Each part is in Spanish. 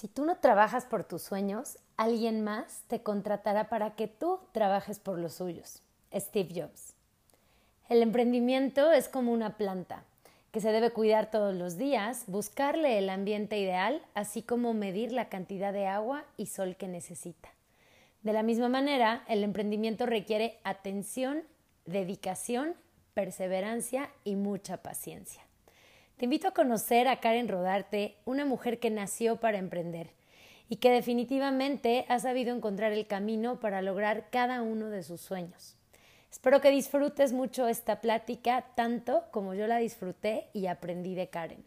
Si tú no trabajas por tus sueños, alguien más te contratará para que tú trabajes por los suyos. Steve Jobs. El emprendimiento es como una planta que se debe cuidar todos los días, buscarle el ambiente ideal, así como medir la cantidad de agua y sol que necesita. De la misma manera, el emprendimiento requiere atención, dedicación, perseverancia y mucha paciencia. Te invito a conocer a Karen Rodarte, una mujer que nació para emprender y que definitivamente ha sabido encontrar el camino para lograr cada uno de sus sueños. Espero que disfrutes mucho esta plática tanto como yo la disfruté y aprendí de Karen.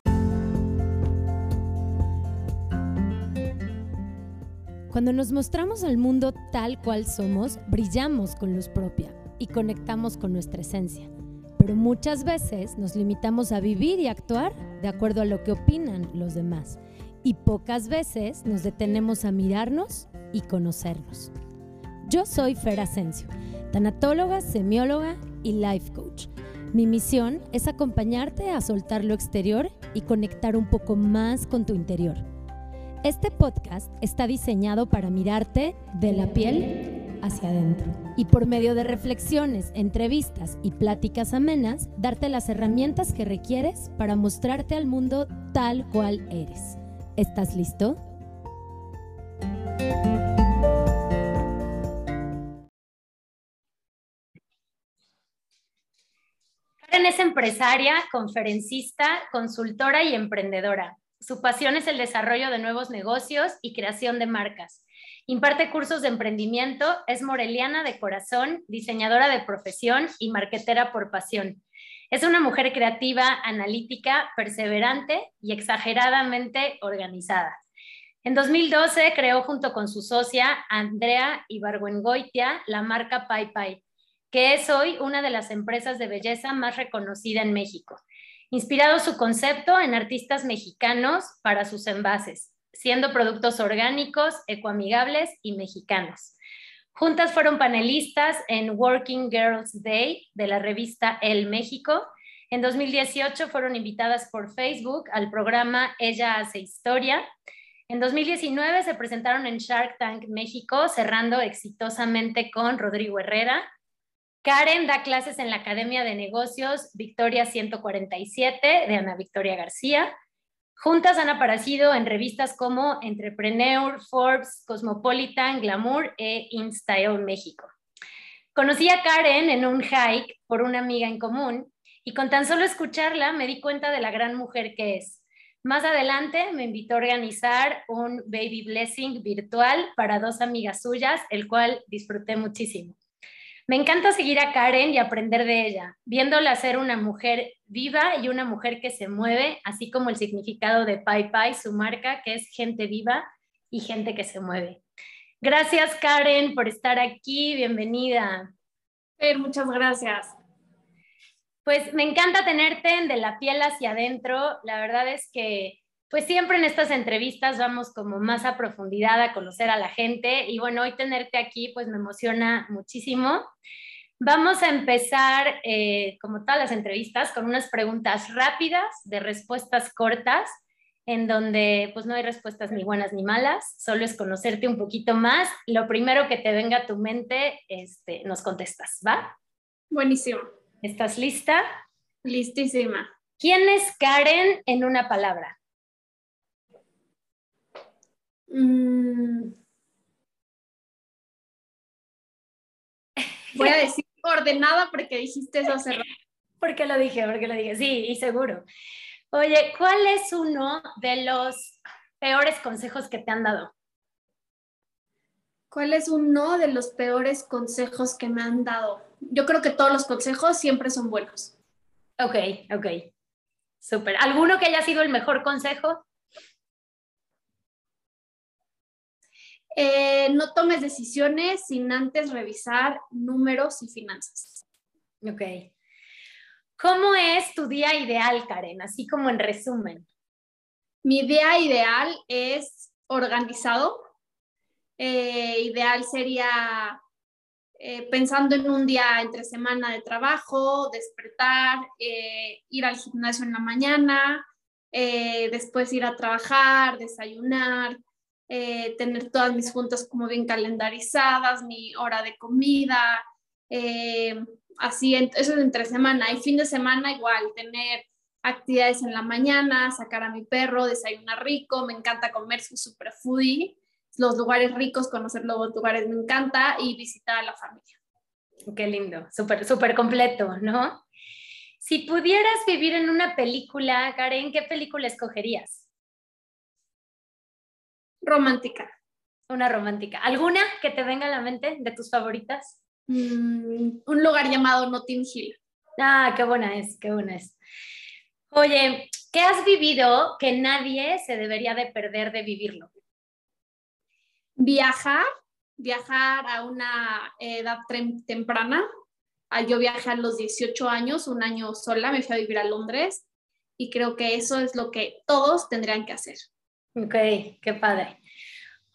Cuando nos mostramos al mundo tal cual somos, brillamos con luz propia y conectamos con nuestra esencia pero muchas veces nos limitamos a vivir y actuar de acuerdo a lo que opinan los demás y pocas veces nos detenemos a mirarnos y conocernos. Yo soy Fer Asensio, tanatóloga, semióloga y life coach. Mi misión es acompañarte a soltar lo exterior y conectar un poco más con tu interior. Este podcast está diseñado para mirarte de la piel hacia adentro. Y por medio de reflexiones, entrevistas y pláticas amenas, darte las herramientas que requieres para mostrarte al mundo tal cual eres. ¿Estás listo? Karen es empresaria, conferencista, consultora y emprendedora. Su pasión es el desarrollo de nuevos negocios y creación de marcas. Imparte cursos de emprendimiento, es moreliana de corazón, diseñadora de profesión y marquetera por pasión. Es una mujer creativa, analítica, perseverante y exageradamente organizada. En 2012 creó junto con su socia Andrea Ibargüengoitia la marca Pai que es hoy una de las empresas de belleza más reconocida en México. Inspirado su concepto en artistas mexicanos para sus envases, siendo productos orgánicos, ecoamigables y mexicanos. Juntas fueron panelistas en Working Girls Day de la revista El México. En 2018 fueron invitadas por Facebook al programa Ella hace historia. En 2019 se presentaron en Shark Tank México, cerrando exitosamente con Rodrigo Herrera. Karen da clases en la Academia de Negocios Victoria 147 de Ana Victoria García. Juntas han aparecido en revistas como Entrepreneur, Forbes, Cosmopolitan, Glamour e InStyle México. Conocí a Karen en un hike por una amiga en común y con tan solo escucharla me di cuenta de la gran mujer que es. Más adelante me invitó a organizar un baby blessing virtual para dos amigas suyas, el cual disfruté muchísimo. Me encanta seguir a Karen y aprender de ella, viéndola ser una mujer viva y una mujer que se mueve, así como el significado de Pai Pai, su marca, que es gente viva y gente que se mueve. Gracias, Karen, por estar aquí. Bienvenida. muchas gracias. Pues me encanta tenerte en de la piel hacia adentro. La verdad es que pues siempre en estas entrevistas vamos como más a profundidad a conocer a la gente y bueno, hoy tenerte aquí pues me emociona muchísimo. Vamos a empezar, eh, como todas las entrevistas, con unas preguntas rápidas de respuestas cortas, en donde pues no hay respuestas ni buenas ni malas, solo es conocerte un poquito más. Lo primero que te venga a tu mente, este, nos contestas, ¿va? Buenísimo. ¿Estás lista? Listísima. ¿Quién es Karen en una palabra? Mm. Voy a decir ordenada porque dijiste eso hace rato. Porque lo dije, porque lo dije, sí, y seguro. Oye, ¿cuál es uno de los peores consejos que te han dado? ¿Cuál es uno de los peores consejos que me han dado? Yo creo que todos los consejos siempre son buenos. Ok, ok. Súper. ¿Alguno que haya sido el mejor consejo? Eh, no tomes decisiones sin antes revisar números y finanzas. Ok. ¿Cómo es tu día ideal, Karen? Así como en resumen. Mi día ideal es organizado. Eh, ideal sería eh, pensando en un día entre semana de trabajo, despertar, ir al gimnasio en la mañana, después ir a trabajar, desayunar, eh, tener todas mis juntas como bien calendarizadas, mi hora de comida, eh, así, eso es entre semana y fin de semana igual, tener actividades en la mañana, sacar a mi perro, desayunar rico, me encanta comer, su super foodie, los lugares ricos, conocer los lugares me encanta y visitar a la familia. Qué lindo, súper, súper completo, ¿no? Si pudieras vivir en una película, Karen, ¿qué película escogerías? Romántica. Una romántica. ¿Alguna que te venga a la mente de tus favoritas? Mm, un lugar llamado Notting Hill. Ah, qué buena es, qué buena es. Oye, ¿qué has vivido que nadie se debería de perder de vivirlo? Viajar, viajar a una edad temprana. Ah, yo viajé a los 18 años, un año sola, me fui a vivir a Londres y creo que eso es lo que todos tendrían que hacer. Ok, qué padre.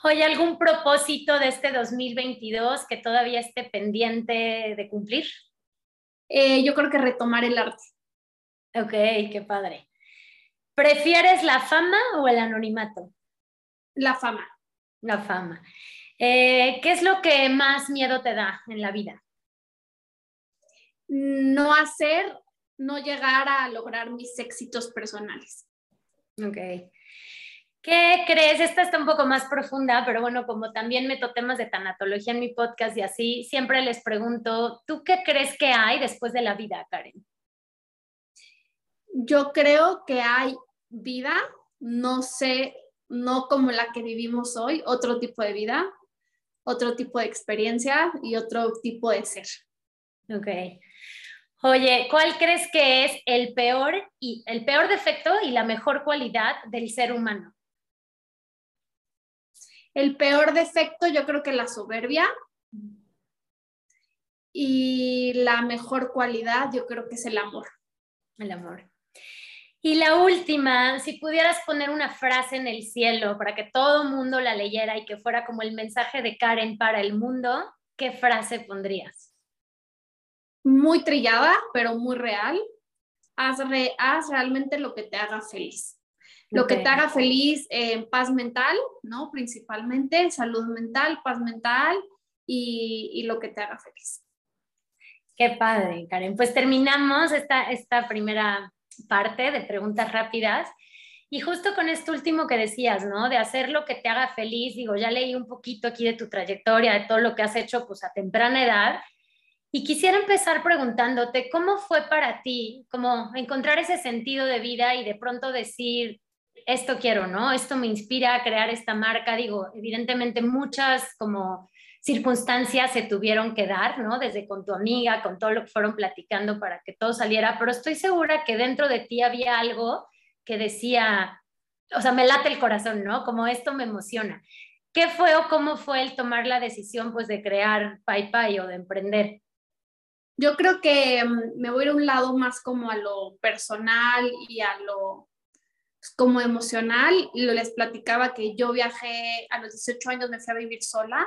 Oye, ¿algún propósito de este 2022 que todavía esté pendiente de cumplir? Eh, yo creo que retomar el arte. Ok, qué padre. ¿Prefieres la fama o el anonimato? La fama. La fama. Eh, ¿Qué es lo que más miedo te da en la vida? No hacer, no llegar a lograr mis éxitos personales. Ok. ¿Qué crees? Esta está un poco más profunda, pero bueno, como también meto temas de tanatología en mi podcast y así, siempre les pregunto, ¿tú qué crees que hay después de la vida, Karen? Yo creo que hay vida, no sé, no como la que vivimos hoy, otro tipo de vida, otro tipo de experiencia y otro tipo de ser. Ok. Oye, ¿cuál crees que es el peor y el peor defecto y la mejor cualidad del ser humano? El peor defecto yo creo que la soberbia. Y la mejor cualidad yo creo que es el amor. El amor. Y la última, si pudieras poner una frase en el cielo para que todo el mundo la leyera y que fuera como el mensaje de Karen para el mundo, ¿qué frase pondrías? Muy trillada, pero muy real. Haz, haz realmente lo que te haga feliz. Lo que te haga feliz, en paz mental, ¿no? Principalmente, salud mental, paz mental y, lo que te haga feliz. Qué padre, Karen. Pues terminamos esta, esta primera parte de preguntas rápidas. Y justo con esto último que decías, ¿no? De hacer lo que te haga feliz, digo, ya leí un poquito aquí de tu trayectoria, de todo lo que has hecho pues a temprana edad. Y quisiera empezar preguntándote, ¿cómo fue para ti, como encontrar ese sentido de vida y de pronto decir, esto quiero, ¿no? Esto me inspira a crear esta marca. Digo, evidentemente muchas como circunstancias se tuvieron que dar, ¿no? Desde con tu amiga, con todo lo que fueron platicando para que todo saliera, pero estoy segura que dentro de ti había algo que decía, o sea, me late el corazón, ¿no? Como esto me emociona. ¿Qué fue o cómo fue el tomar la decisión, pues, de crear Pai o de emprender? Yo creo que mm, me voy a ir a un lado más como a lo personal y a lo como emocional, les platicaba que yo viajé a los 18 años, me fui a vivir sola.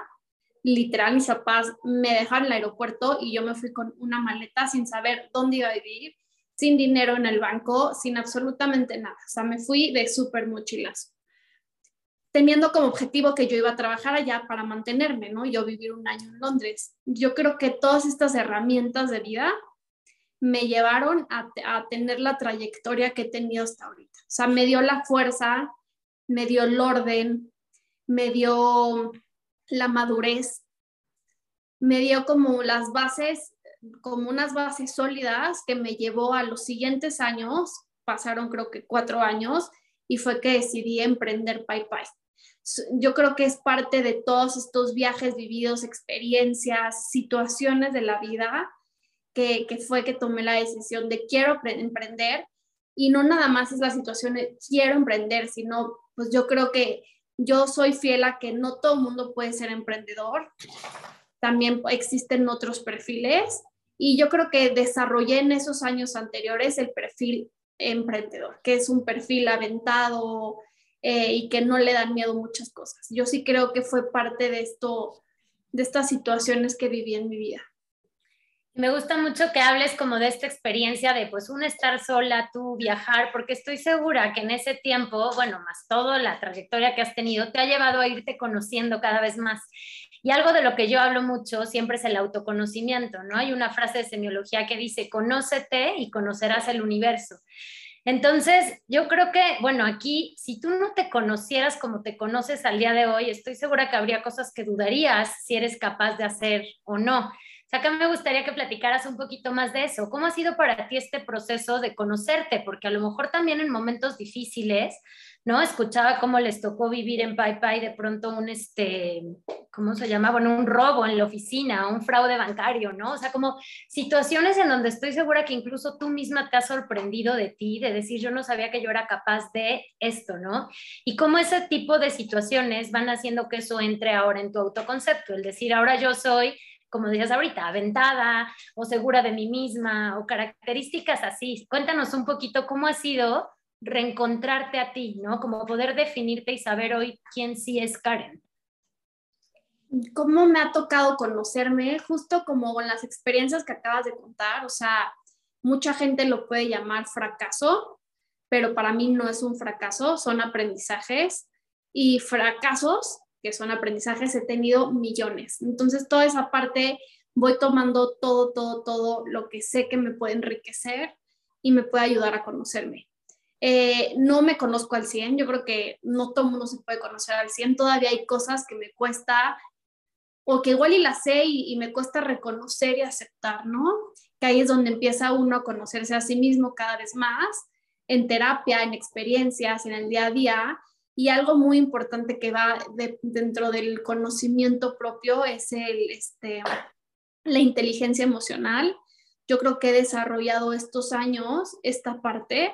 Literal, mis papás me dejaron el aeropuerto y yo me fui con una maleta sin saber dónde iba a vivir, sin dinero en el banco, sin absolutamente nada. O sea, me fui de súper mochilazo. Teniendo como objetivo que yo iba a trabajar allá para mantenerme, ¿no? Yo vivir un año en Londres. Yo creo que todas estas herramientas de vida me llevaron a, tener la trayectoria que he tenido hasta ahorita. O sea, me dio la fuerza, me dio el orden, me dio la madurez, me dio como las bases, como unas bases sólidas que me llevó a los siguientes años, pasaron creo que cuatro años, y fue que decidí emprender Pai. Yo creo que es parte de todos estos viajes vividos, experiencias, situaciones de la vida que, fue que tomé la decisión de quiero emprender y no nada más es la situación de quiero emprender, sino pues yo creo que yo soy fiel a que no todo el mundo puede ser emprendedor, también existen otros perfiles y yo creo que desarrollé en esos años anteriores el perfil emprendedor, que es un perfil aventado eh, y que no le dan miedo muchas cosas. Yo sí creo que fue parte de esto, de estas situaciones que viví en mi vida. Me gusta mucho que hables como de esta experiencia de pues un estar sola, tú viajar, porque estoy segura que en ese tiempo, bueno, más todo la trayectoria que has tenido, te ha llevado a irte conociendo cada vez más. Y algo de lo que yo hablo mucho siempre es el autoconocimiento, ¿no? Hay una frase de semiología que dice, conócete y conocerás el universo. Entonces, yo creo que, bueno, aquí, si tú no te conocieras como te conoces al día de hoy, estoy segura que habría cosas que dudarías si eres capaz de hacer o no sea, acá me gustaría que platicaras un poquito más de eso. ¿Cómo ha sido para ti este proceso de conocerte? Porque a lo mejor también en momentos difíciles, ¿no? Escuchaba cómo les tocó vivir en Pai Pai de pronto un, este, ¿cómo se llama? Bueno, un robo en la oficina, un fraude bancario, ¿no? O sea, como situaciones en donde estoy segura que incluso tú misma te has sorprendido de ti, de decir, yo no sabía que yo era capaz de esto, ¿no? Y cómo ese tipo de situaciones van haciendo que eso entre ahora en tu autoconcepto, el decir, ahora yo soy como decías ahorita, aventada o segura de mí misma o características así. Cuéntanos un poquito cómo ha sido reencontrarte a ti, ¿no? Como poder definirte y saber hoy quién sí es Karen. ¿Cómo me ha tocado conocerme? Justo como con las experiencias que acabas de contar, o sea, mucha gente lo puede llamar fracaso, pero para mí no es un fracaso, son aprendizajes y fracasos que son aprendizajes, he tenido millones. Entonces, toda esa parte voy tomando todo, todo, todo lo que sé que me puede enriquecer y me puede ayudar a conocerme. Eh, no me conozco al 100, yo creo que no todo mundo se puede conocer al 100, todavía hay cosas que me cuesta o que igual y las sé y, y, me cuesta reconocer y aceptar, ¿no? Que ahí es donde empieza uno a conocerse a sí mismo cada vez más, en terapia, en experiencias, en el día a día, y algo muy importante que va dentro del conocimiento propio es el, este, la inteligencia emocional. Yo creo que he desarrollado estos años esta parte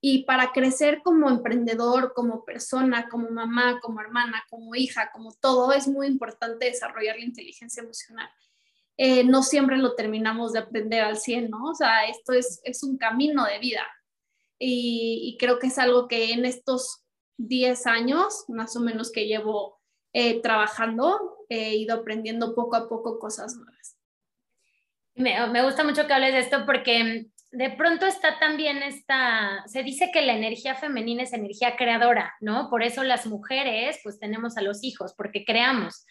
y para crecer como emprendedor, como persona, como mamá, como hermana, como hija, como todo, es muy importante desarrollar la inteligencia emocional. Eh, no siempre lo terminamos de aprender al 100, ¿no? O sea, esto es, es un camino de vida y, y creo que es algo que en estos 10 años más o menos que llevo eh, trabajando, he ido aprendiendo poco a poco cosas nuevas. Me, me, gusta mucho que hables de esto porque de pronto está también esta, se dice que la energía femenina es energía creadora, ¿no? Por eso las mujeres pues tenemos a los hijos, porque creamos.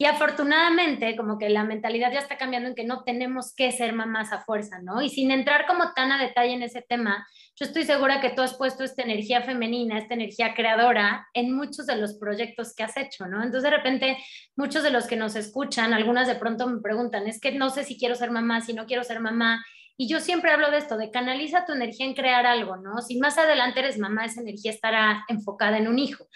Y afortunadamente, como que la mentalidad ya está cambiando en que no tenemos que ser mamás a fuerza, ¿no? Y sin entrar como tan a detalle en ese tema, yo estoy segura que tú has puesto esta energía femenina, esta energía creadora en muchos de los proyectos que has hecho, ¿no? Entonces, de repente, muchos de los que nos escuchan, algunas de pronto me preguntan, es que no sé si quiero ser mamá, si no quiero ser mamá. Y yo siempre hablo de esto, de canaliza tu energía en crear algo, ¿no? Si más adelante eres mamá, esa energía estará enfocada en un hijo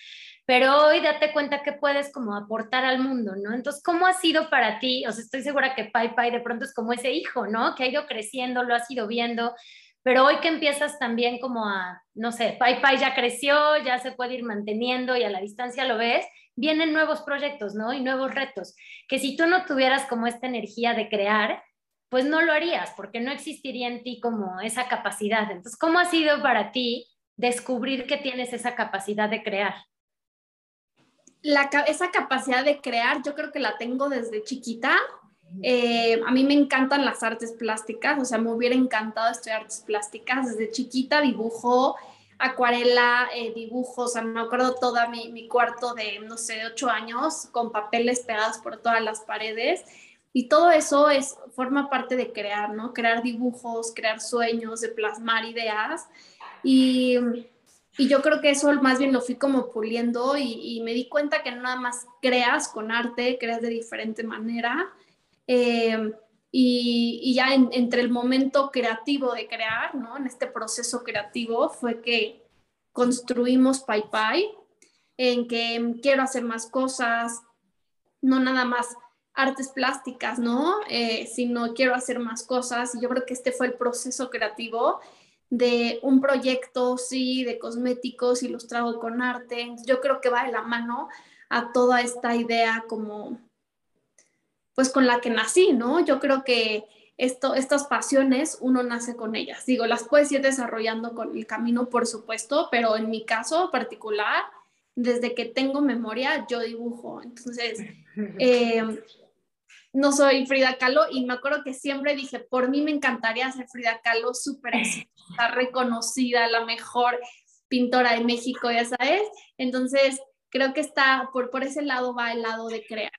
pero hoy date cuenta que puedes como aportar al mundo, ¿no? Entonces, ¿cómo ha sido para ti? O sea, estoy segura que Pai Pai de pronto es como ese hijo, ¿no? Que ha ido creciendo, lo has ido viendo, pero hoy que empiezas también como a, no sé, Pai Pai ya creció, ya se puede ir manteniendo y a la distancia lo ves, vienen nuevos proyectos, ¿no? Y nuevos retos, que si tú no tuvieras como esta energía de crear, pues no lo harías, porque no existiría en ti como esa capacidad. Entonces, ¿cómo ha sido para ti descubrir que tienes esa capacidad de crear? Esa capacidad de crear, yo creo que la tengo desde chiquita. Eh, a mí me encantan las artes plásticas, o sea, me hubiera encantado estudiar artes plásticas. Desde chiquita dibujo, acuarela, eh, dibujo, o sea, me acuerdo toda mi, mi, cuarto de, no sé, ocho años con papeles pegados por todas las paredes. Y todo eso es, forma parte de crear, ¿no? Crear dibujos, crear sueños, de plasmar ideas. Y y yo creo que eso más bien lo fui como puliendo y, me di cuenta que no nada más creas con arte, creas de diferente manera. Eh, y, ya entre el momento creativo de crear, ¿no? En este proceso creativo fue que construimos Pai, en que quiero hacer más cosas, no nada más artes plásticas, ¿no? Eh, sino quiero hacer más cosas. Y yo creo que este fue el proceso creativo de un proyecto, sí, de cosméticos ilustrado con arte. Yo creo que va de la mano a toda esta idea como, pues con la que nací, ¿no? Yo creo que esto, estas pasiones uno nace con ellas. Digo, las puedes ir desarrollando con el camino, por supuesto, pero en mi caso particular, desde que tengo memoria, yo dibujo. Entonces, eh, no soy Frida Kahlo y me acuerdo que siempre dije, por mí me encantaría ser Frida Kahlo, súper exitosa, reconocida, la mejor pintora de México, ya sabes. Entonces, creo que está, por, por ese lado va el lado de crear.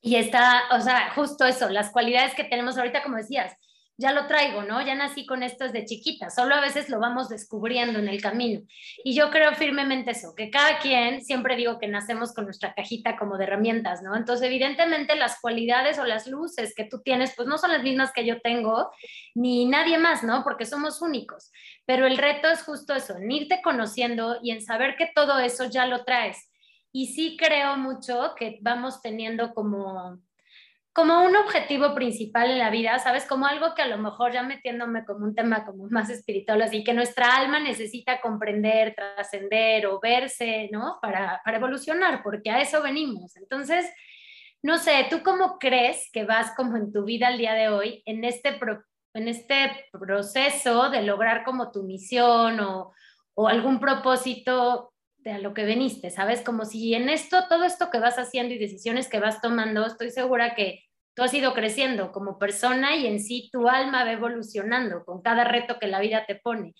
Y está, o sea, justo eso, las cualidades que tenemos ahorita, como decías, ya lo traigo, ¿no? Ya nací con esto desde chiquita, solo a veces lo vamos descubriendo en el camino. Y yo creo firmemente eso, que cada quien, siempre digo que nacemos con nuestra cajita como de herramientas, ¿no? Entonces, evidentemente las cualidades o las luces que tú tienes, pues no son las mismas que yo tengo, ni nadie más, ¿no? Porque somos únicos. Pero el reto es justo eso, en irte conociendo y en saber que todo eso ya lo traes y sí creo mucho que vamos teniendo como, como un objetivo principal en la vida, ¿sabes? Como algo que a lo mejor ya metiéndome como un tema como más espiritual, así que nuestra alma necesita comprender, trascender o verse, ¿no? Para, para evolucionar, porque a eso venimos. Entonces, no sé, ¿tú cómo crees que vas como en tu vida al día de hoy en este, en este proceso de lograr como tu misión o, o algún propósito de a lo que veniste, ¿sabes? Como si en esto, todo esto que vas haciendo y decisiones que vas tomando, estoy segura que tú has ido creciendo como persona y en sí tu alma va evolucionando con cada reto que la vida te pone.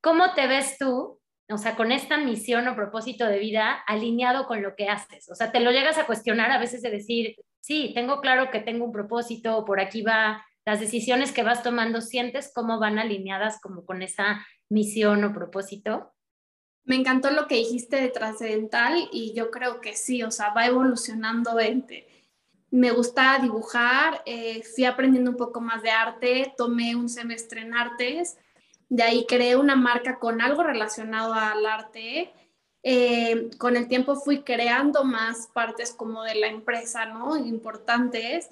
¿Cómo te ves tú, o sea, con esta misión o propósito de vida alineado con lo que haces? O sea, te lo llegas a cuestionar a veces de decir, sí, tengo claro que tengo un propósito, por aquí va, las decisiones que vas tomando, ¿sientes cómo van alineadas como con esa misión o propósito? Me encantó lo que dijiste de trascendental y yo creo que sí, o sea, va evolucionando. Me gusta dibujar, eh, fui aprendiendo un poco más de arte, tomé un semestre en artes, de ahí creé una marca con algo relacionado al arte. Eh, con el tiempo fui creando más partes como de la empresa, ¿no? Importantes.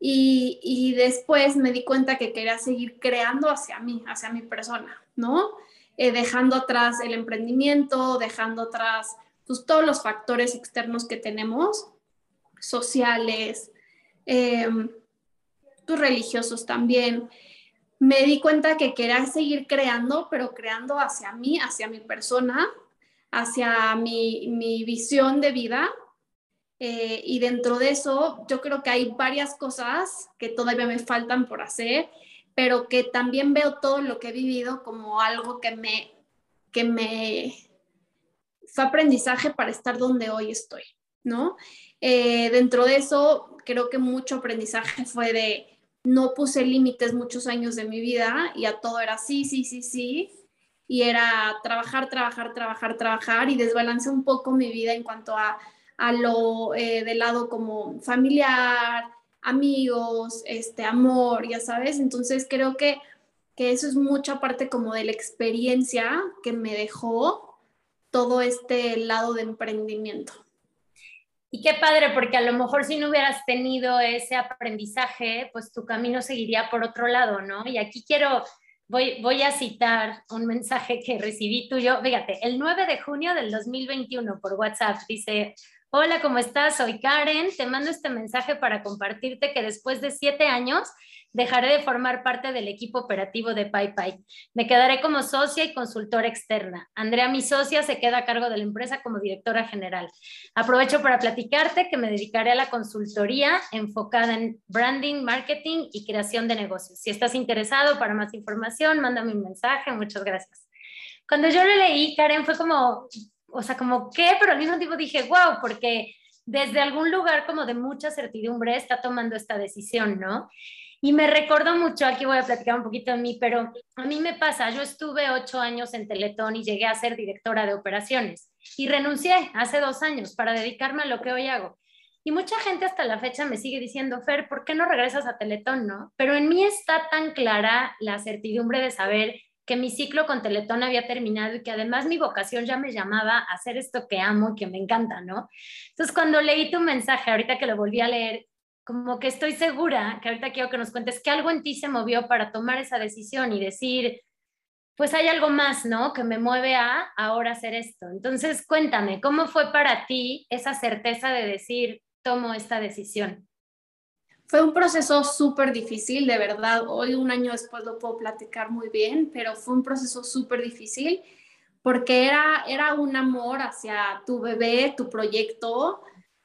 Y, y después me di cuenta que quería seguir creando hacia mí, hacia mi persona, ¿no? Eh, dejando atrás el emprendimiento, dejando atrás pues, todos los factores externos que tenemos, sociales, pues, religiosos también. Me di cuenta que quería seguir creando, pero creando hacia mí, hacia mi persona, hacia mi, mi visión de vida. Eh, y dentro de eso, yo creo que hay varias cosas que todavía me faltan por hacer pero que también veo todo lo que he vivido como algo que me, que me fue aprendizaje para estar donde hoy estoy, ¿no? Eh, dentro de eso, creo que mucho aprendizaje fue de no puse límites muchos años de mi vida y a todo era sí, sí, sí, sí. Y era trabajar, trabajar, trabajar, trabajar y desbalance un poco mi vida en cuanto a, a lo eh, del lado como familiar, amigos, este amor, ya sabes. Entonces creo que, que eso es mucha parte como de la experiencia que me dejó todo este lado de emprendimiento. Y qué padre, porque a lo mejor si no hubieras tenido ese aprendizaje, pues tu camino seguiría por otro lado, ¿no? Y aquí quiero, voy, voy a citar un mensaje que recibí tuyo, fíjate, el 9 de junio del 2021 por WhatsApp, dice, Hola, ¿cómo estás? Soy Karen. Te mando este mensaje para compartirte que después de siete años dejaré de formar parte del equipo operativo de PayPay. Me quedaré como socia y consultora externa. Andrea, mi socia, se queda a cargo de la empresa como directora general. Aprovecho para platicarte que me dedicaré a la consultoría enfocada en branding, marketing y creación de negocios. Si estás interesado para más información, mándame un mensaje. Muchas gracias. Cuando yo lo leí, Karen, fue como, o sea, como qué, pero al mismo tiempo dije, wow, porque desde algún lugar como de mucha certidumbre está tomando esta decisión, ¿no? Y me recordó mucho, aquí voy a platicar un poquito de mí, pero a mí me pasa, yo estuve ocho años en Teletón y llegué a ser directora de operaciones y renuncié hace dos años para dedicarme a lo que hoy hago. Y mucha gente hasta la fecha me sigue diciendo, Fer, ¿por qué no regresas a Teletón, no? Pero en mí está tan clara la certidumbre de saber que mi ciclo con Teletón había terminado y que además mi vocación ya me llamaba a hacer esto que amo y que me encanta, ¿no? Entonces, cuando leí tu mensaje, ahorita que lo volví a leer, como que estoy segura que ahorita quiero que nos cuentes que algo en ti se movió para tomar esa decisión y decir, pues hay algo más, ¿no? Que me mueve a ahora hacer esto. Entonces, cuéntame, ¿cómo fue para ti esa certeza de decir, tomo esta decisión? Fue un proceso súper difícil, de verdad. Hoy, un año después, lo puedo platicar muy bien, pero fue un proceso súper difícil porque era, era un amor hacia tu bebé, tu proyecto,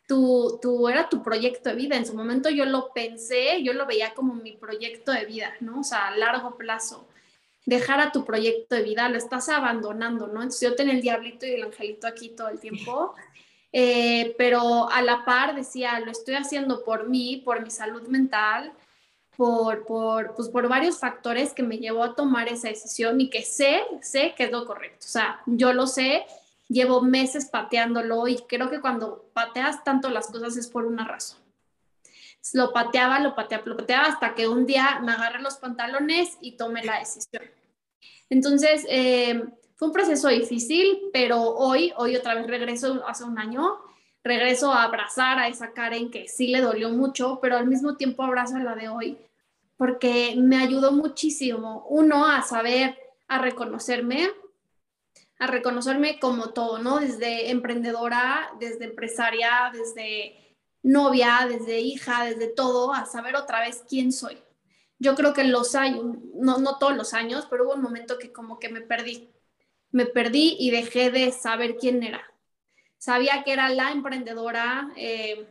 tu, tu, era tu proyecto de vida. En su momento yo lo pensé, yo lo veía como mi proyecto de vida, ¿no? O sea, a largo plazo. Dejar a tu proyecto de vida, lo estás abandonando, ¿no? Entonces yo tenía el diablito y el angelito aquí todo el tiempo, eh, pero a la par decía, lo estoy haciendo por mí, por mi salud mental, por, por, pues por varios factores que me llevó a tomar esa decisión y que sé, sé que es lo correcto. O sea, yo lo sé llevo meses pateándolo y creo que cuando pateas tanto las cosas es por una razón. Lo pateaba, lo pateaba, lo pateaba hasta que un día me agarré los pantalones y tomé la decisión. Entonces, eh, fue un proceso difícil, pero hoy, hoy otra vez regreso hace un año, regreso a abrazar a esa Karen que sí le dolió mucho, pero al mismo tiempo abrazo a la de hoy, porque me ayudó muchísimo, uno, a saber, a reconocerme, a reconocerme como todo, ¿no? Desde emprendedora, desde empresaria, desde novia, desde hija, desde todo, a saber otra vez quién soy. Yo creo que los años, no, no todos los años, pero hubo un momento que como que me perdí. Me perdí y dejé de saber quién era. Sabía que era la emprendedora, eh,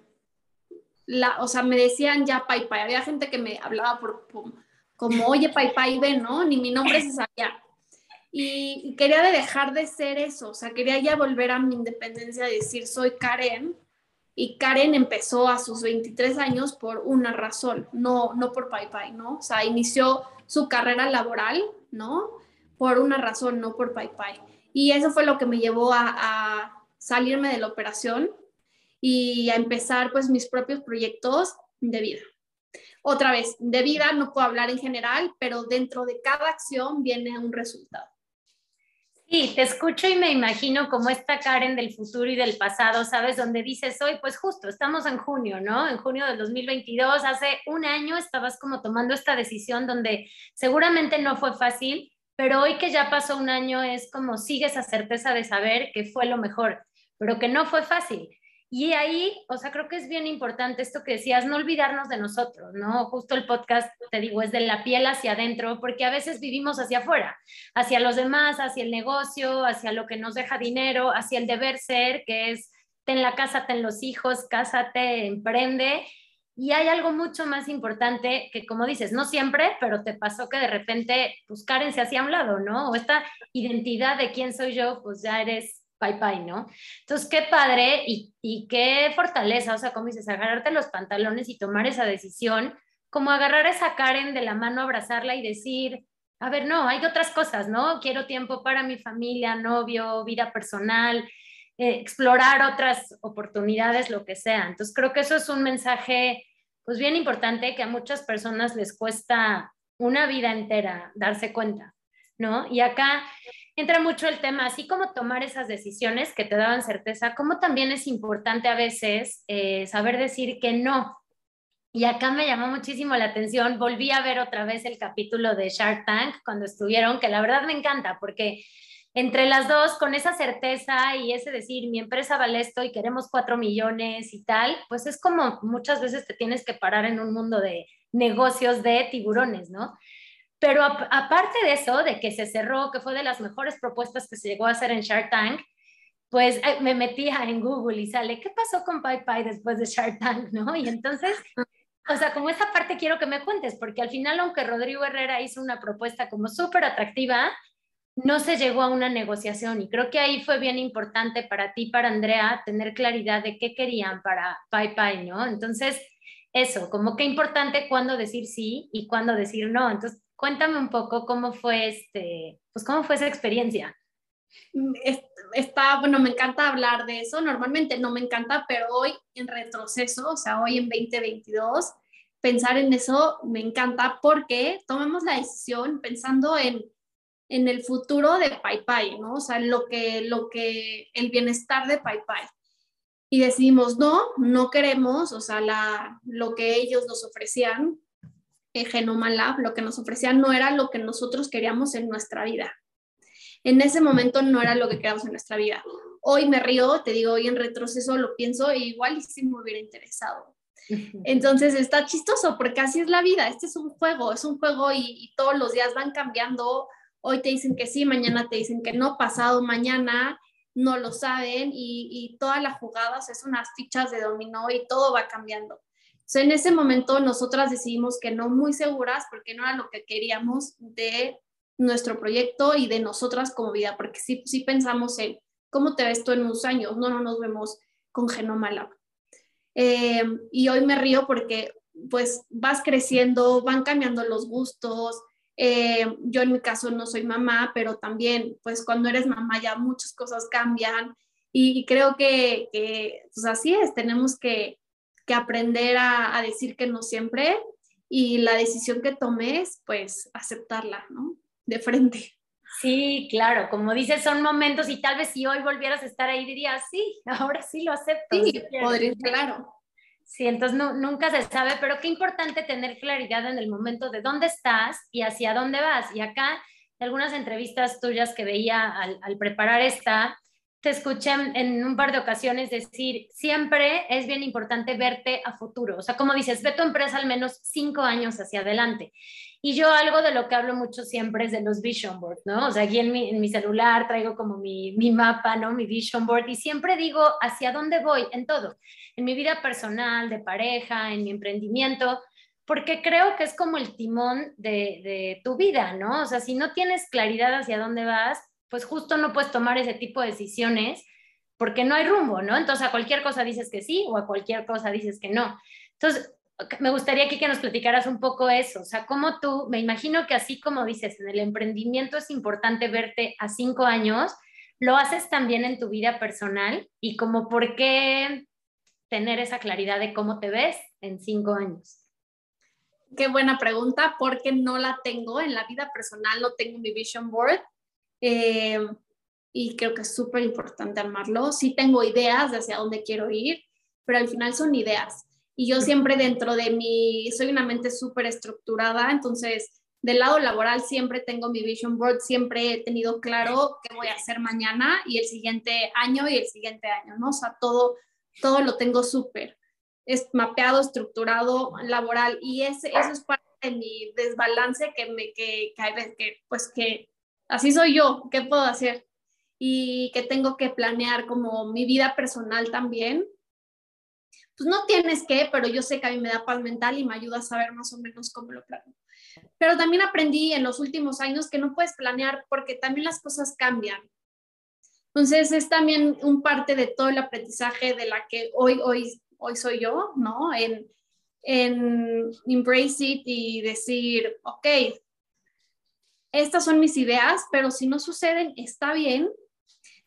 la, o sea, me decían ya Pai Pai. Había gente que me hablaba por, como, oye Pai Pai, ven, ¿no? Ni mi nombre se sabía y, quería dejar de ser eso, o sea, quería ya volver a mi independencia, decir, soy Karen, y Karen empezó a sus 23 años por una razón, no, no por Pai Pai, ¿no? O sea, inició su carrera laboral, ¿no? Por una razón, no por Pai. Y eso fue lo que me llevó a, a salirme de la operación y a empezar pues mis propios proyectos de vida. Otra vez, de vida no puedo hablar en general, pero dentro de cada acción viene un resultado. Sí, te escucho y me imagino como esta Karen del futuro y del pasado, ¿sabes? Donde dices hoy, pues justo, estamos en junio, ¿no? En junio del 2022, hace un año estabas como tomando esta decisión donde seguramente no fue fácil, pero hoy que ya pasó un año es como sigues a certeza de saber que fue lo mejor, pero que no fue fácil. Y ahí, o sea, creo que es bien importante esto que decías, no olvidarnos de nosotros, ¿no? Justo el podcast, te digo, es de la piel hacia adentro, porque a veces vivimos hacia afuera, hacia los demás, hacia el negocio, hacia lo que nos deja dinero, hacia el deber ser, que es ten la casa, ten los hijos, cásate, emprende. Y hay algo mucho más importante que, como dices, no siempre, pero te pasó que de repente, pues Karen se hacía a un lado, ¿no? O esta identidad de quién soy yo, pues ya eres Pai Pai, ¿no? Entonces, qué padre y, y qué fortaleza, o sea, como dices, agarrarte los pantalones y tomar esa decisión, como agarrar a esa Karen de la mano, abrazarla y decir, a ver, no, hay otras cosas, ¿no? Quiero tiempo para mi familia, novio, vida personal, eh, explorar otras oportunidades, lo que sea. Entonces, creo que eso es un mensaje, pues bien importante que a muchas personas les cuesta una vida entera darse cuenta, ¿no? Y acá entra mucho el tema, así como tomar esas decisiones que te daban certeza, como también es importante a veces eh, saber decir que no. Y acá me llamó muchísimo la atención, volví a ver otra vez el capítulo de Shark Tank cuando estuvieron, que la verdad me encanta, porque entre las dos, con esa certeza y ese decir, mi empresa vale esto y queremos cuatro millones y tal, pues es como muchas veces te tienes que parar en un mundo de negocios de tiburones, ¿no? Pero aparte de eso, de que se cerró, que fue de las mejores propuestas que se llegó a hacer en Shark Tank, pues me metía en Google y sale, ¿qué pasó con Pai después de Shark Tank? ¿no? Y entonces, o sea, como esa parte quiero que me cuentes, porque al final, aunque Rodrigo Herrera hizo una propuesta como súper atractiva, no se llegó a una negociación y creo que ahí fue bien importante para ti, para Andrea, tener claridad de qué querían para Pai ¿no? Entonces, eso, como qué importante cuándo decir sí y cuándo decir no. Entonces, Cuéntame un poco cómo fue este, pues cómo fue esa experiencia. Mm, está, bueno, me encanta hablar de eso. Normalmente no me encanta, pero hoy en retroceso, o sea, hoy en 2022, pensar en eso me encanta porque tomamos la decisión pensando en, en el futuro de Pai Pai, ¿no? O sea, lo que, lo que, el bienestar de Pai Pai. Y decidimos, no, no queremos, o sea, la, lo que ellos nos ofrecían, Genoma Lab, lo que nos ofrecían no era lo que nosotros queríamos en nuestra vida. En ese momento no era lo que queríamos en nuestra vida. Hoy me río, te digo, hoy en retroceso lo pienso e igual y si me hubiera interesado. Entonces está chistoso porque así es la vida. Este es un juego, es un juego y, y todos los días van cambiando. Hoy te dicen que sí, mañana te dicen que no, pasado mañana no lo saben y, y todas las jugadas es unas fichas de dominó y todo va cambiando. En ese momento nosotras decidimos que no muy seguras porque no era lo que queríamos de nuestro proyecto y de nosotras como vida, porque sí, sí pensamos en cómo te ves tú en unos años, no, no nos vemos con Genoma Lab. Eh, y hoy me río porque pues vas creciendo, van cambiando los gustos. Eh, yo en mi caso no soy mamá, pero también pues cuando eres mamá ya muchas cosas cambian y, creo que, que, pues así es, tenemos que, que aprender a, a, decir que no siempre y la decisión que tomes pues aceptarla, ¿no? De frente. Sí, claro, como dices, son momentos y tal vez si hoy volvieras a estar ahí dirías, sí, ahora sí lo acepto. Sí, podría, claro. Sí, entonces nunca se sabe, pero qué importante tener claridad en el momento de dónde estás y hacia dónde vas. Y acá, en algunas entrevistas tuyas que veía al, al preparar esta, te escuché en un par de ocasiones decir, siempre es bien importante verte a futuro. O sea, como dices, ve tu empresa al menos cinco años hacia adelante. Y yo algo de lo que hablo mucho siempre es de los vision boards, ¿no? O sea, aquí en mi, en mi celular traigo como mi, mi, mapa, ¿no? Mi vision board y siempre digo hacia dónde voy en todo, en mi vida personal, de pareja, en mi emprendimiento, porque creo que es como el timón de, de tu vida, ¿no? O sea, si no tienes claridad hacia dónde vas, pues justo no puedes tomar ese tipo de decisiones porque no hay rumbo, ¿no? Entonces a cualquier cosa dices que sí o a cualquier cosa dices que no. Entonces, me gustaría aquí que nos platicaras un poco eso, o sea, cómo tú, me imagino que así como dices, en el emprendimiento es importante verte a cinco años, lo haces también en tu vida personal y como por qué tener esa claridad de cómo te ves en cinco años. Qué buena pregunta, porque no la tengo en la vida personal, no tengo mi vision board eh, y creo que es súper importante armarlo. Sí tengo ideas de hacia dónde quiero ir, pero al final son ideas y yo siempre dentro de mi, soy una mente súper estructurada, entonces del lado laboral siempre tengo mi vision board, siempre he tenido claro qué voy a hacer mañana y el siguiente año y el siguiente año, ¿no? O sea, todo, todo lo tengo súper es mapeado, estructurado, laboral y ese, eso es parte de mi desbalance que me, que, que, que pues que así soy yo, ¿qué puedo hacer? Y que tengo que planear como mi vida personal también pues no tienes que, pero yo sé que a mí me da paz mental y me ayuda a saber más o menos cómo lo planeo. Pero también aprendí en los últimos años que no puedes planear porque también las cosas cambian. Entonces es también un parte de todo el aprendizaje de la que hoy, hoy, hoy soy yo, ¿no? En, en embrace it y decir, ok, estas son mis ideas, pero si no suceden, está bien,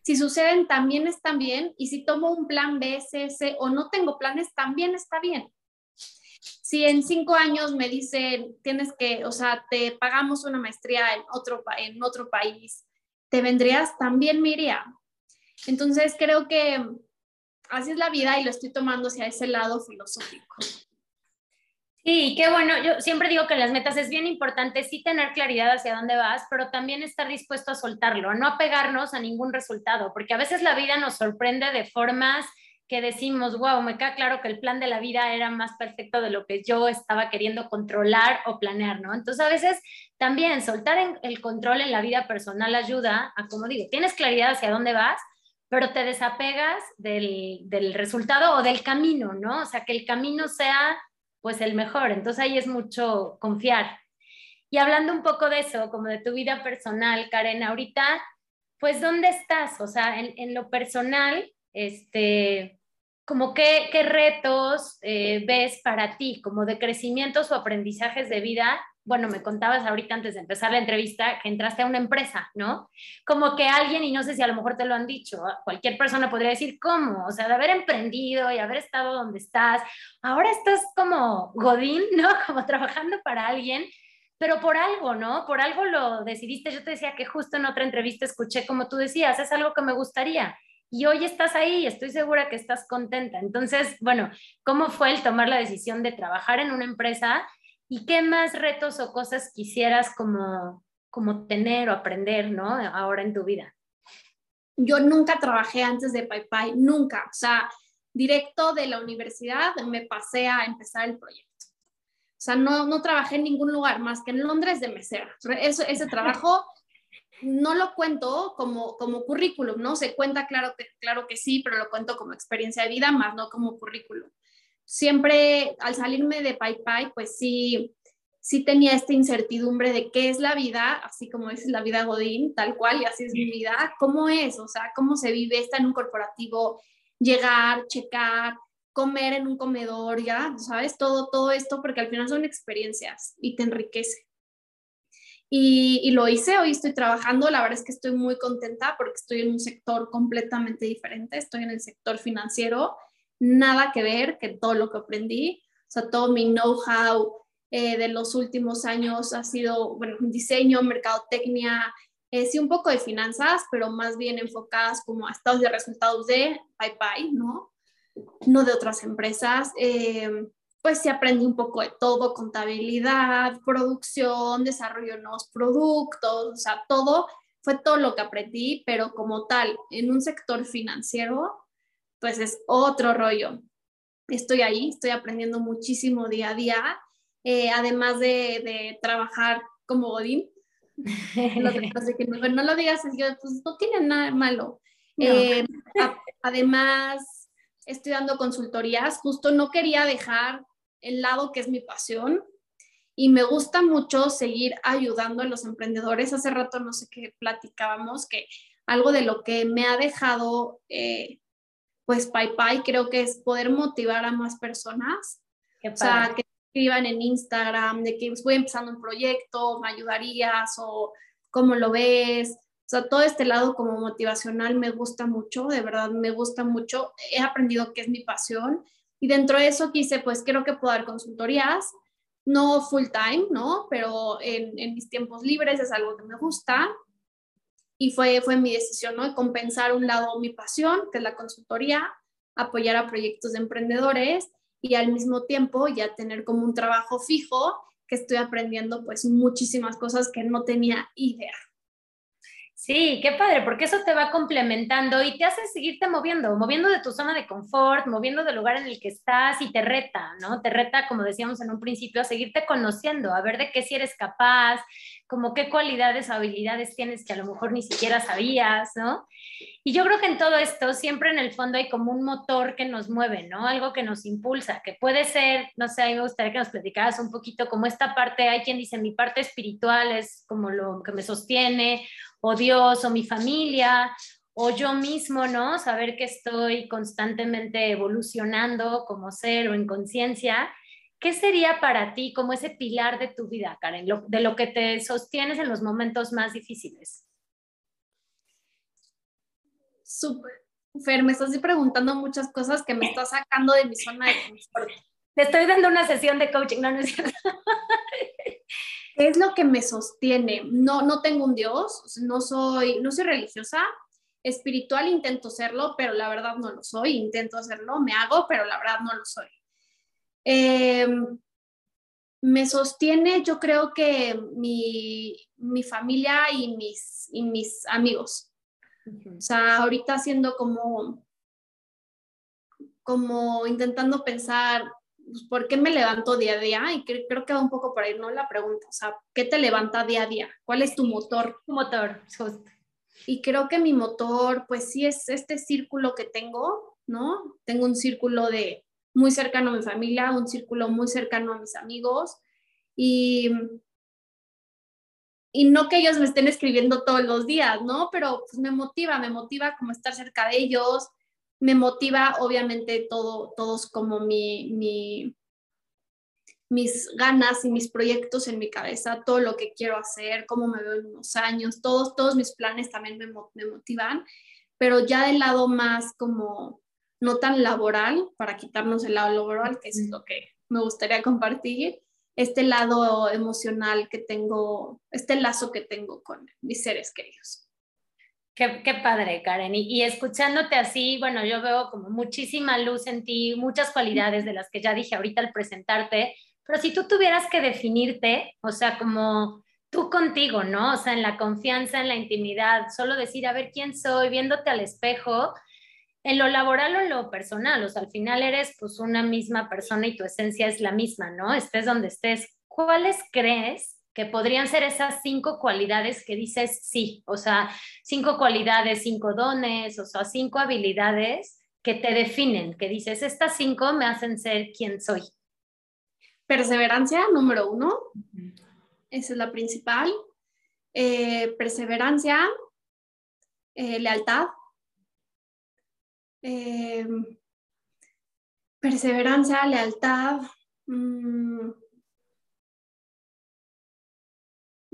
si suceden, también están bien. Y si tomo un plan B, C, o no tengo planes, también está bien. Si en cinco años me dicen, tienes que, o sea, te pagamos una maestría en otro, en otro país, ¿te vendrías? También me iría. Entonces creo que así es la vida y lo estoy tomando hacia ese lado filosófico. Sí, qué bueno. Yo siempre digo que las metas es bien importante sí tener claridad hacia dónde vas, pero también estar dispuesto a soltarlo, a no apegarnos a ningún resultado, porque a veces la vida nos sorprende de formas que decimos, wow, me queda claro que el plan de la vida era más perfecto de lo que yo estaba queriendo controlar o planear, ¿no? Entonces a veces también soltar el control en la vida personal ayuda a, como digo, tienes claridad hacia dónde vas, pero te desapegas del, del resultado o del camino, ¿no? O sea, que el camino sea pues el mejor. Entonces ahí es mucho confiar. Y hablando un poco de eso, como de tu vida personal, Karen, ahorita, pues ¿dónde estás? O sea, en, lo personal, este, como qué, qué retos eh, ves para ti, como de crecimientos o aprendizajes de vida bueno, me contabas ahorita antes de empezar la entrevista que entraste a una empresa, ¿no? Como que alguien, y no sé si a lo mejor te lo han dicho, cualquier persona podría decir, ¿cómo? O sea, de haber emprendido y haber estado donde estás, ahora estás como Godín, ¿no? Como trabajando para alguien, pero por algo, ¿no? Por algo lo decidiste. Yo te decía que justo en otra entrevista escuché como tú decías, es algo que me gustaría. Y hoy estás ahí estoy segura que estás contenta. Entonces, bueno, ¿cómo fue el tomar la decisión de trabajar en una empresa? ¿Y qué más retos o cosas quisieras como, como tener o aprender, ¿no? Ahora en tu vida. Yo nunca trabajé antes de PayPay, nunca. O sea, directo de la universidad me pasé a empezar el proyecto. O sea, no, no trabajé en ningún lugar más que en Londres de mesera. Ese trabajo no lo cuento como, como currículum, ¿no? Se cuenta, claro que, claro que sí, pero lo cuento como experiencia de vida, más no como currículum. Siempre al salirme de Pai Pai, pues sí, sí tenía esta incertidumbre de qué es la vida, así como es la vida Godín, tal cual, y así es mi vida, cómo es, o sea, cómo se vive, estar en un corporativo, llegar, checar, comer en un comedor, ya, ¿sabes? Todo, todo esto, porque al final son experiencias y te enriquece. Y, lo hice, hoy estoy trabajando, la verdad es que estoy muy contenta porque estoy en un sector completamente diferente, estoy en el sector financiero, nada que ver que todo lo que aprendí, o sea, todo mi know-how eh, de los últimos años ha sido, bueno, diseño, mercadotecnia, eh, sí un poco de finanzas, pero más bien enfocadas como a estados de resultados de PayPay, ¿no? No de otras empresas. Eh, pues sí aprendí un poco de todo, contabilidad, producción, desarrollo de nuevos productos, o sea, todo, fue todo lo que aprendí, pero como tal, en un sector financiero, pues es otro rollo. Estoy ahí, estoy aprendiendo muchísimo día a día, eh, además de, trabajar como Godín. no, lo digas, pues no tiene nada malo. Eh, además, estoy dando consultorías, justo no quería dejar el lado que es mi pasión y me gusta mucho seguir ayudando a los emprendedores. Hace rato no sé qué platicábamos, que algo de lo que me ha dejado, eh, pues, PayPay, creo que es poder motivar a más personas. o sea, que escriban en Instagram de que voy empezando un proyecto, me ayudarías o cómo lo ves. O sea, todo este lado como motivacional me gusta mucho, de verdad me gusta mucho. He aprendido que es mi pasión y dentro de eso quise, pues creo que puedo dar consultorías, no full time, ¿no? Pero en, en mis tiempos libres es algo que me gusta. Y fue, fue mi decisión, ¿no? Compensar un lado mi pasión, que es la consultoría, apoyar a proyectos de emprendedores y al mismo tiempo ya tener como un trabajo fijo que estoy aprendiendo pues muchísimas cosas que no tenía idea. Sí, qué padre, porque eso te va complementando y te hace seguirte moviendo, moviendo de tu zona de confort, moviendo del lugar en el que estás y te reta, ¿no? Te reta, como decíamos en un principio, a seguirte conociendo, a ver de qué si eres capaz, como qué cualidades o habilidades tienes que a lo mejor ni siquiera sabías, ¿no? Y yo creo que en todo esto siempre en el fondo hay como un motor que nos mueve, ¿no? Algo que nos impulsa, que puede ser, no sé, a mí me gustaría que nos platicaras un poquito como esta parte, hay quien dice mi parte espiritual es como lo que me sostiene, o Dios, o mi familia, o yo mismo, ¿no? Saber que estoy constantemente evolucionando como ser o en conciencia. ¿Qué sería para ti como ese pilar de tu vida, Karen, de lo que te sostienes en los momentos más difíciles? Súper. Fer, me estás preguntando muchas cosas que me estás sacando de mi zona de confort. Te estoy dando una sesión de coaching, no, no es cierto. Es lo que me sostiene? No, no tengo un Dios, no soy, no soy religiosa, espiritual intento serlo, pero la verdad no lo soy, intento hacerlo, me hago, pero la verdad no lo soy. Em, me sostiene, yo creo que mi, familia y mis, y mis amigos. O sea, ahorita haciendo como, como intentando pensar pues, ¿por qué me levanto día a día? Y creo que va un poco por ahí, ¿no? La pregunta, o sea, ¿qué te levanta día a día? ¿Cuál es tu motor? Tu motor, justo. Y creo que mi motor, pues sí es este círculo que tengo, ¿no? Tengo un círculo de muy cercano a mi familia, un círculo muy cercano a mis amigos y, y no que ellos me estén escribiendo todos los días, ¿no? Pero pues me motiva, me motiva como estar cerca de ellos, me motiva obviamente todo, todos como mi, mi, mis ganas y mis proyectos en mi cabeza, todo lo que quiero hacer, cómo me veo en unos años, todos, todos mis planes también me, me motivan, pero ya del lado más como no tan laboral, para quitarnos el lado laboral, que es lo que me gustaría compartir, este lado emocional que tengo, este lazo que tengo con mis seres queridos. Qué, padre, Karen. Y, escuchándote así, bueno, yo veo como muchísima luz en ti, muchas cualidades de las que ya dije ahorita al presentarte, pero si tú tuvieras que definirte, o sea, como tú contigo, ¿no? O sea, en la confianza, en la intimidad, solo decir, a ver quién soy, viéndote al espejo, en lo laboral o en lo personal, o sea, al final eres pues una misma persona y tu esencia es la misma, ¿no? Estés donde estés. ¿Cuáles crees que podrían ser esas cinco cualidades que dices sí, o sea, cinco cualidades, cinco dones, o sea, cinco habilidades que te definen, que dices, estas cinco me hacen ser quien soy. Perseverancia, número uno. Esa es la principal. Eh, perseverancia, eh, lealtad. Eh, perseverancia, lealtad. Mm,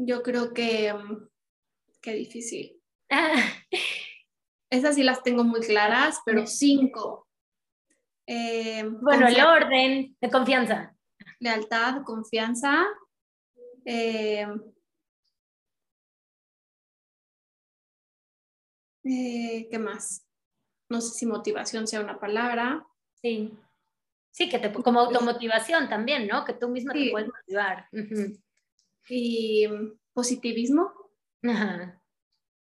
yo creo que, mm, qué difícil. Esas sí las tengo muy claras, pero cinco. bueno, el orden de confianza. Lealtad, confianza. Eh, ¿Qué más? No sé si motivación sea una palabra. Sí. Sí, que te, como automotivación también, ¿no? Que tú misma te puedes motivar. Y mm, positivismo.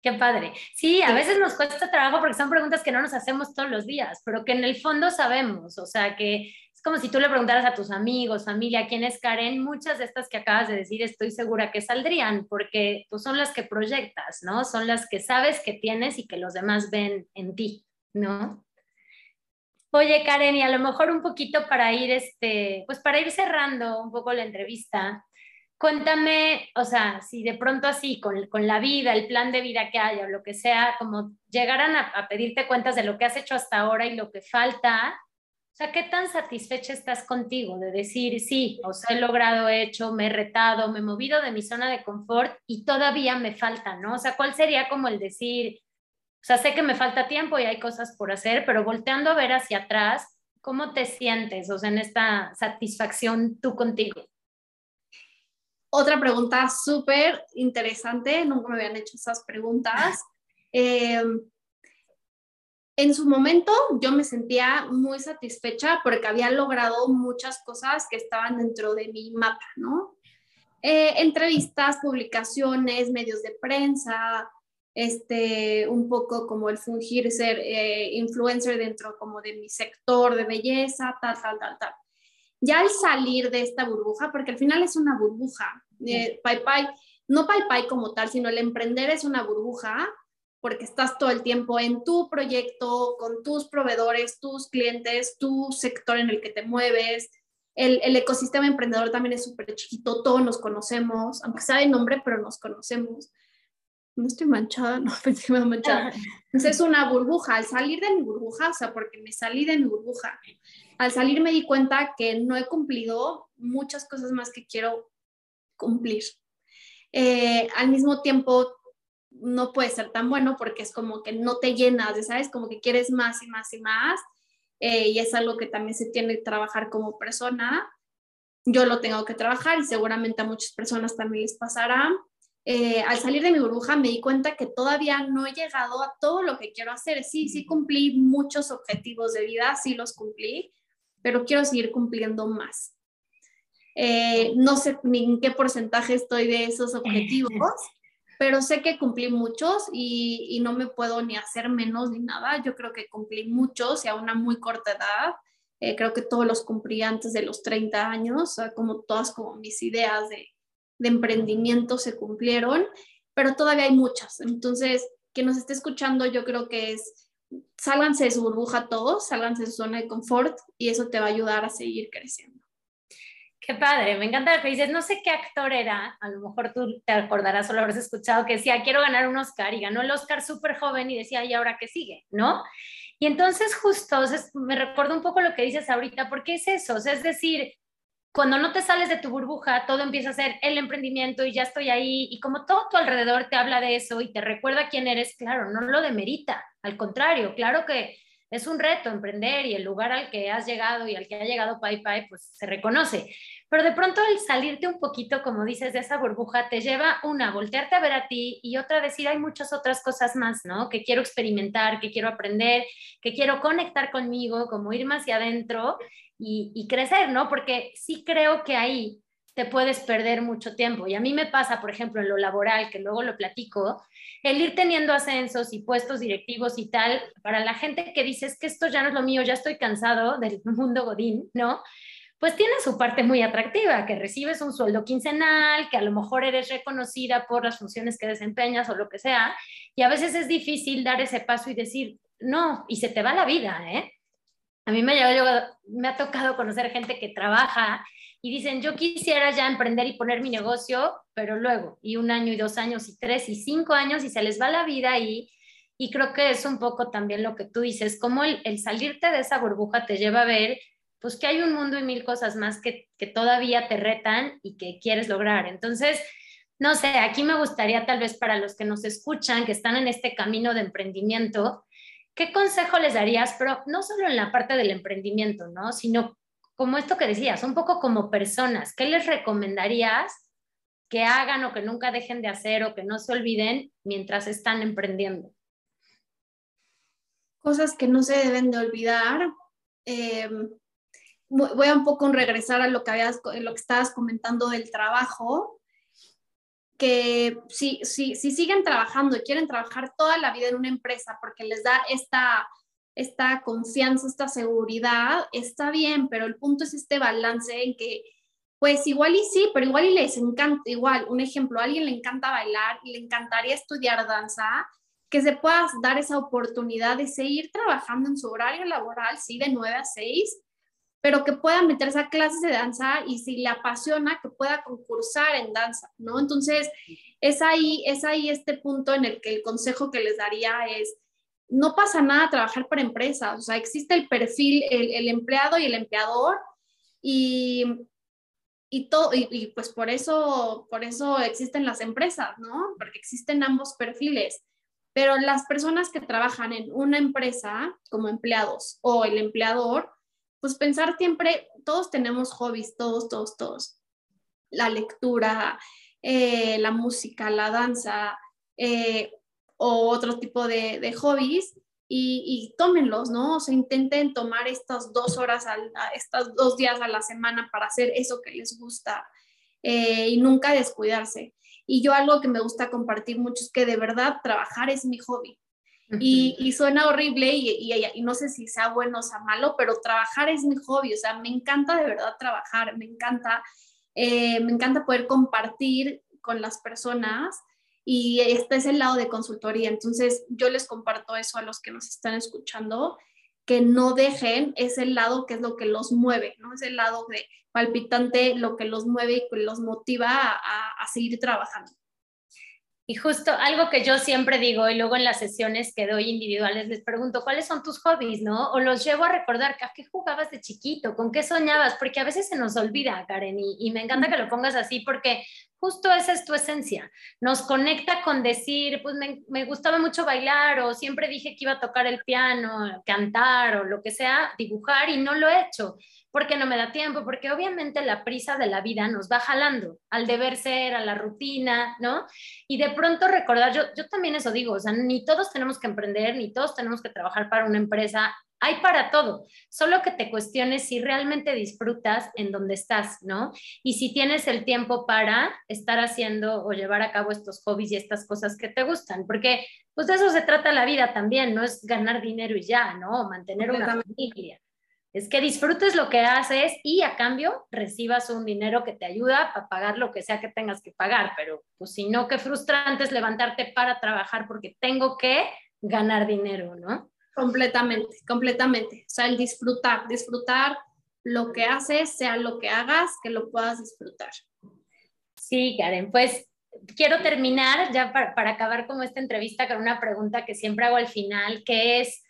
Qué padre. Sí, a veces nos cuesta trabajo porque son preguntas que no nos hacemos todos los días, pero que en el fondo sabemos. O sea, que es como si tú le preguntaras a tus amigos, familia, ¿quién es Karen? Muchas de estas que acabas de decir estoy segura que saldrían porque pues, son las que proyectas, ¿no? Son las que sabes que tienes y que los demás ven en ti, ¿no? Oye, Karen, y a lo mejor un poquito para ir, este, pues para ir cerrando un poco la entrevista, cuéntame, o sea, si de pronto así, con, con, la vida, el plan de vida que haya o lo que sea, como llegaran a, pedirte cuentas de lo que has hecho hasta ahora y lo que falta, o sea, ¿qué tan satisfecha estás contigo de decir, sí, o sea, he logrado, he hecho, me he retado, me he movido de mi zona de confort y todavía me falta, ¿no? O sea, ¿cuál sería como el decir, o sea, sé que me falta tiempo y hay cosas por hacer, pero volteando a ver hacia atrás, ¿cómo te sientes, o sea, en esta satisfacción tú contigo? Otra pregunta súper interesante, nunca me habían hecho esas preguntas. Eh, en su momento yo me sentía muy satisfecha porque había logrado muchas cosas que estaban dentro de mi mapa, ¿no? Eh, entrevistas, publicaciones, medios de prensa, este, un poco como el fungir ser eh, influencer dentro como de mi sector de belleza, tal, tal, tal, tal. Ya al salir de esta burbuja, porque al final es una burbuja, eh, Pai Pai, no Pai Pai como tal, sino el emprender es una burbuja, porque estás todo el tiempo en tu proyecto, con tus proveedores, tus clientes, tu sector en el que te mueves. El, el ecosistema emprendedor también es súper chiquito, todos nos conocemos, aunque sea de nombre, pero nos conocemos. No estoy manchada, no pensé que me manchada. Entonces es una burbuja. Al salir de mi burbuja, o sea, porque me salí de mi burbuja, al salir me di cuenta que no he cumplido muchas cosas más que quiero cumplir. Eh, al mismo tiempo no puede ser tan bueno porque es como que no te llenas, ¿sabes? Como que quieres más y más y más. Eh, y es algo que también se tiene que trabajar como persona. Yo lo tengo que trabajar y seguramente a muchas personas también les pasará. Eh, al salir de mi burbuja me di cuenta que todavía no he llegado a todo lo que quiero hacer. Sí, sí cumplí muchos objetivos de vida, sí los cumplí, pero quiero seguir cumpliendo más. Eh, no sé ni en qué porcentaje estoy de esos objetivos, pero sé que cumplí muchos y, no me puedo ni hacer menos ni nada. Yo creo que cumplí muchos y a una muy corta edad. Eh, creo que todos los cumplí antes de los 30 años, como todas como mis ideas de, de emprendimiento se cumplieron, pero todavía hay muchas. Entonces, quien nos esté escuchando, yo creo que es, sálganse de su burbuja todos, sálganse de su zona de confort y eso te va a ayudar a seguir creciendo. Qué padre, me encanta lo que dices. No sé qué actor era, a lo mejor tú te acordarás o lo habrás escuchado, que decía, quiero ganar un Oscar y ganó el Oscar súper joven y decía, ¿y ahora qué sigue? ¿No? Y entonces justo, me recuerdo un poco lo que dices ahorita, porque es eso, es decir, cuando no te sales de tu burbuja, todo empieza a ser el emprendimiento y ya estoy ahí, y como todo tu alrededor te habla de eso y te recuerda quién eres, claro, no lo demerita, al contrario, claro que es un reto emprender y el lugar al que has llegado y al que ha llegado Pai, pues se reconoce. Pero de pronto el salirte un poquito, como dices, de esa burbuja, te lleva una, voltearte a ver a ti y otra, decir, hay muchas otras cosas más, ¿no? Que quiero experimentar, que quiero aprender, que quiero conectar conmigo, como ir más hacia adentro y, crecer, ¿no? Porque sí creo que ahí te puedes perder mucho tiempo. Y a mí me pasa, por ejemplo, en lo laboral, que luego lo platico, el ir teniendo ascensos y puestos directivos y tal, para la gente que dice es que esto ya no es lo mío, ya estoy cansado del mundo godín, ¿no? pues tiene su parte muy atractiva, que recibes un sueldo quincenal, que a lo mejor eres reconocida por las funciones que desempeñas o lo que sea, y a veces es difícil dar ese paso y decir, no, y se te va la vida, ¿eh? A mí me ha, tocado conocer gente que trabaja y dicen, yo quisiera ya emprender y poner mi negocio, pero luego, y un año y dos años y tres y cinco años y se les va la vida y, y creo que es un poco también lo que tú dices, como el, el salirte de esa burbuja te lleva a ver pues que hay un mundo y mil cosas más que, todavía te retan y que quieres lograr. Entonces, no sé, aquí me gustaría tal vez para los que nos escuchan, que están en este camino de emprendimiento, ¿qué consejo les darías? Pero no solo en la parte del emprendimiento, ¿no? Sino como esto que decías, un poco como personas, ¿qué les recomendarías que hagan o que nunca dejen de hacer o que no se olviden mientras están emprendiendo? Cosas que no se deben de olvidar. Eh, voy a un poco regresar a lo que, habías, lo que estabas comentando del trabajo, que si, si, si siguen trabajando y quieren trabajar toda la vida en una empresa porque les da esta, esta confianza, esta seguridad, está bien, pero el punto es este balance en que, pues igual y sí, pero igual y les encanta, igual, un ejemplo, a alguien le encanta bailar y le encantaría estudiar danza, que se pueda dar esa oportunidad de seguir trabajando en su horario laboral, sí, de 9 a 6, pero que pueda meterse a clases de danza y si le apasiona, que pueda concursar en danza, ¿no? Entonces, es ahí, es ahí este punto en el que el consejo que les daría es, no pasa nada trabajar para empresas, o sea, existe el perfil, el, empleado y el empleador, y, y, todo, y, pues por eso, por eso existen las empresas, ¿no? Porque existen ambos perfiles. Pero las personas que trabajan en una empresa como empleados o el empleador, pues pensar siempre, todos tenemos hobbies, todos, todos, todos. La lectura, eh, la música, la danza eh, o otro tipo de, hobbies y, tómenlos, ¿no? O sea, intenten tomar estas dos horas, al, estos dos días a la semana para hacer eso que les gusta eh, y nunca descuidarse. Y yo algo que me gusta compartir mucho es que de verdad trabajar es mi hobby. Y, suena horrible y, y, no sé si sea bueno o sea malo, pero trabajar es mi hobby, o sea, me encanta de verdad trabajar, me encanta, eh, me encanta poder compartir con las personas y este es el lado de consultoría. Entonces, yo les comparto eso a los que nos están escuchando, que no dejen ese lado que es lo que los mueve, ¿no? Es el lado de palpitante, lo que los mueve y los motiva a, a seguir trabajando. Y justo algo que yo siempre digo y luego en las sesiones que doy individuales les pregunto, ¿cuáles son tus hobbies, no? O los llevo a recordar, ¿a qué jugabas de chiquito? ¿Con qué soñabas? Porque a veces se nos olvida, Karen, y, me encanta que lo pongas así porque justo esa es tu esencia. Nos conecta con decir, pues me, gustaba mucho bailar o siempre dije que iba a tocar el piano, cantar o lo que sea, dibujar y no lo he hecho porque no me da tiempo, porque obviamente la prisa de la vida nos va jalando al deber ser, a la rutina, ¿no? Y de pronto recordar, yo, yo también eso digo, o sea, ni todos tenemos que emprender, ni todos tenemos que trabajar para una empresa, hay para todo, solo que te cuestiones si realmente disfrutas en donde estás, ¿no? Y si tienes el tiempo para estar haciendo o llevar a cabo estos hobbies y estas cosas que te gustan, porque pues de eso se trata la vida también, no es ganar dinero y ya, ¿no? Mantener una familia. Es que disfrutes lo que haces y a cambio recibas un dinero que te ayuda a pagar lo que sea que tengas que pagar. Pero pues si no, qué frustrante es levantarte para trabajar porque tengo que ganar dinero, ¿no? Completamente, completamente. O sea, el disfrutar, disfrutar lo que haces, sea lo que hagas, que lo puedas disfrutar. Sí, Karen, pues quiero terminar ya para, para acabar como esta entrevista con una pregunta que siempre hago al final, que es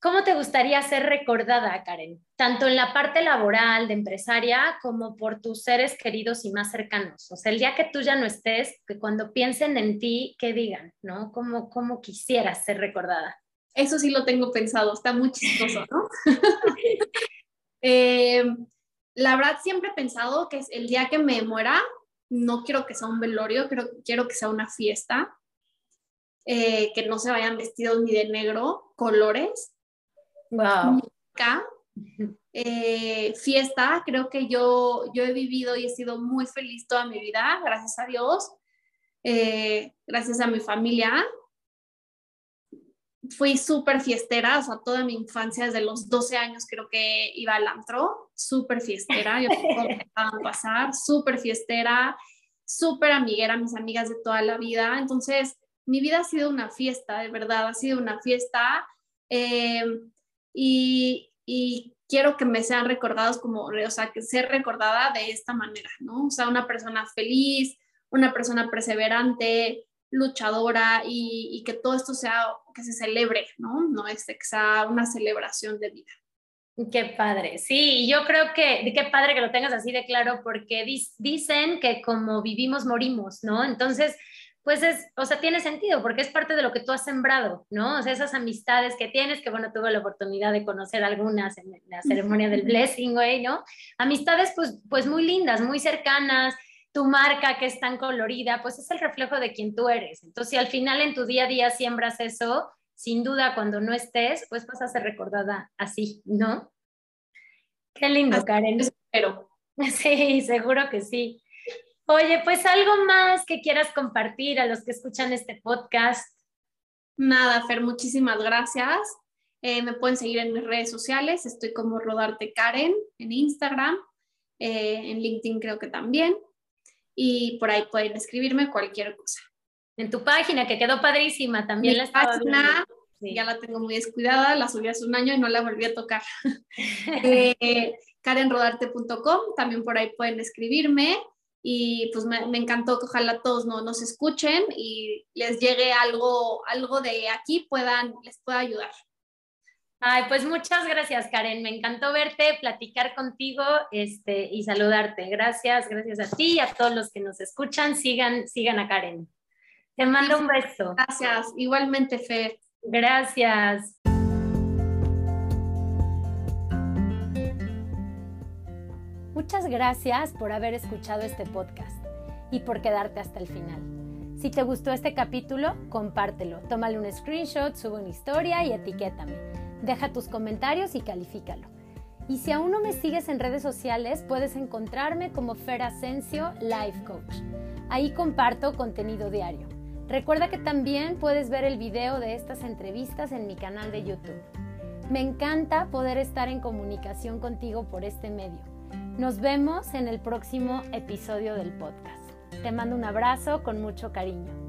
¿Cómo te gustaría ser recordada, Karen? Tanto en la parte laboral, de empresaria, como por tus seres queridos y más cercanos. O sea, el día que tú ya no estés, que cuando piensen en ti, que digan, ¿no? ¿Cómo, cómo quisieras ser recordada? Eso sí lo tengo pensado, está muy chistoso, ¿no? Eh, la verdad, siempre he pensado que el día que me muera, no quiero que sea un velorio, quiero, quiero que sea una fiesta, eh, que no se vayan vestidos ni de negro, colores, Wow. Eh, fiesta, creo que yo, yo he vivido y he sido muy feliz toda mi vida, gracias a Dios, eh, gracias a mi familia. fui súper fiestera, o sea, toda mi infancia, desde los 12 años creo que iba al antro, súper fiestera, yo a pasar, súper fiestera, súper amiguera, mis amigas de toda la vida, entonces mi vida ha sido una fiesta, de verdad, ha sido una fiesta, eh, y, quiero que me sean recordados como, o sea, que ser recordada de esta manera, ¿no? O sea, una persona feliz, una persona perseverante, luchadora y, que todo esto sea, que se celebre, ¿no? No es que sea una celebración de vida. Qué padre, sí, yo creo que, qué padre que lo tengas así de claro, porque dicen que como vivimos, morimos, ¿no? Entonces, pues es, o sea, tiene sentido, porque es parte de lo que tú has sembrado, ¿no? O sea, esas amistades que tienes, que bueno, tuve la oportunidad de conocer algunas en la ceremonia del blessing, güey, ¿no? Amistades, pues, pues muy lindas, muy cercanas, tu marca que es tan colorida, pues es el reflejo de quien tú eres. Entonces, si al final en tu día a día siembras eso, sin duda cuando no estés, pues vas a ser recordada así, ¿no? Qué lindo, Karen. Espero. Sí, seguro que sí. Oye, pues algo más que quieras compartir a los que escuchan este podcast. Nada, Fer, muchísimas gracias. Eh, me pueden seguir en mis redes sociales, estoy como Rodarte Karen en Instagram, eh, en LinkedIn creo que también y por ahí pueden escribirme cualquier cosa. En tu página, que quedó padrísima, también la estaba página, Ya la tengo muy descuidada, la subí hace un año y no la volví a tocar. eh, karenrodarte.com, también por ahí pueden escribirme y pues me, me, encantó que ojalá todos no, nos escuchen y les llegue algo, algo de aquí, puedan, les pueda ayudar. Ay, pues muchas gracias, Karen. Me encantó verte, platicar contigo este, y saludarte. Gracias, gracias a ti y a todos los que nos escuchan. Sigan, sigan a Karen. Te mando un beso. Gracias, igualmente, Fer. Gracias. Muchas gracias por haber escuchado este podcast y por quedarte hasta el final. Si te gustó este capítulo, compártelo, tómale un screenshot, sube una historia y etiquétame. Deja tus comentarios y califícalo. Y si aún no me sigues en redes sociales, puedes encontrarme como Fer Asensio Life Coach. Ahí comparto contenido diario. Recuerda que también puedes ver el video de estas entrevistas en mi canal de YouTube. Me encanta poder estar en comunicación contigo por este medio. Nos vemos en el próximo episodio del podcast. Te mando un abrazo con mucho cariño.